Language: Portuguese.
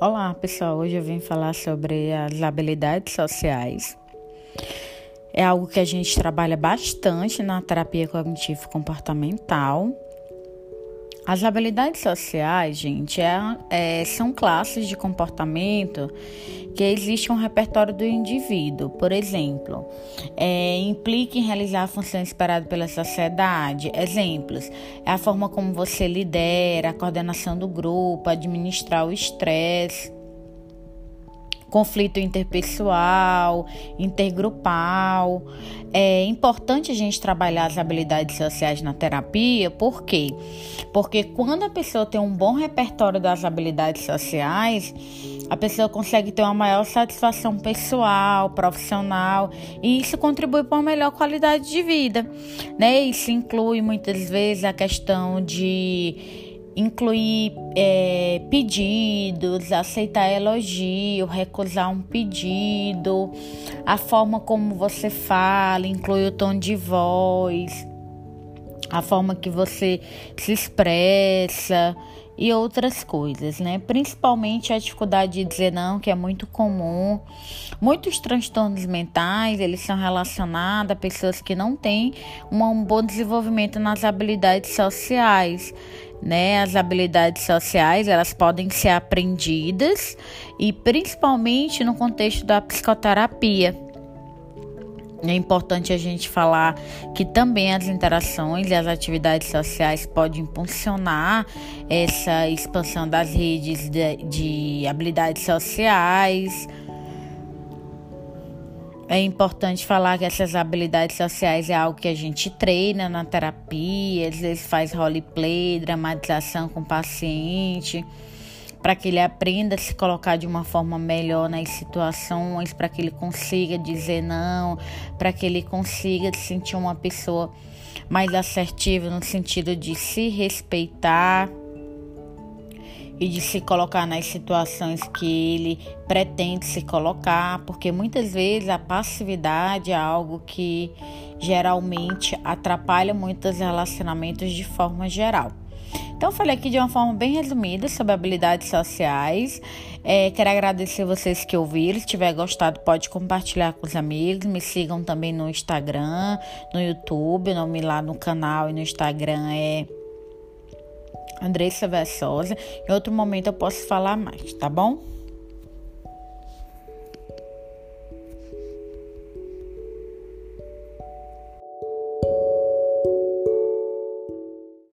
Olá, pessoal. Hoje eu vim falar sobre as habilidades sociais. É algo que a gente trabalha bastante na terapia cognitivo comportamental as habilidades sociais, gente, é, é, são classes de comportamento que existe um repertório do indivíduo. Por exemplo, é, implica em realizar a função esperada pela sociedade. Exemplos: é a forma como você lidera, a coordenação do grupo, administrar o estresse conflito interpessoal, intergrupal. É importante a gente trabalhar as habilidades sociais na terapia, por quê? Porque quando a pessoa tem um bom repertório das habilidades sociais, a pessoa consegue ter uma maior satisfação pessoal, profissional, e isso contribui para uma melhor qualidade de vida, né? Isso inclui muitas vezes a questão de incluir é, pedidos, aceitar elogio, recusar um pedido, a forma como você fala, inclui o tom de voz, a forma que você se expressa e outras coisas, né? Principalmente a dificuldade de dizer não, que é muito comum. Muitos transtornos mentais, eles são relacionados a pessoas que não têm um bom desenvolvimento nas habilidades sociais né? As habilidades sociais, elas podem ser aprendidas e principalmente no contexto da psicoterapia. É importante a gente falar que também as interações e as atividades sociais podem impulsionar essa expansão das redes de, de habilidades sociais é importante falar que essas habilidades sociais é algo que a gente treina na terapia, às vezes faz roleplay, dramatização com o paciente, para que ele aprenda a se colocar de uma forma melhor nas situações, para que ele consiga dizer não, para que ele consiga se sentir uma pessoa mais assertiva no sentido de se respeitar e de se colocar nas situações que ele pretende se colocar, porque muitas vezes a passividade é algo que geralmente atrapalha muitos relacionamentos de forma geral. Então, falei aqui de uma forma bem resumida sobre habilidades sociais. É, quero agradecer vocês que ouviram. Se tiver gostado, pode compartilhar com os amigos. Me sigam também no Instagram, no YouTube. O nome lá no canal e no Instagram é Andressa Versosa. Em outro momento eu posso falar mais, tá bom?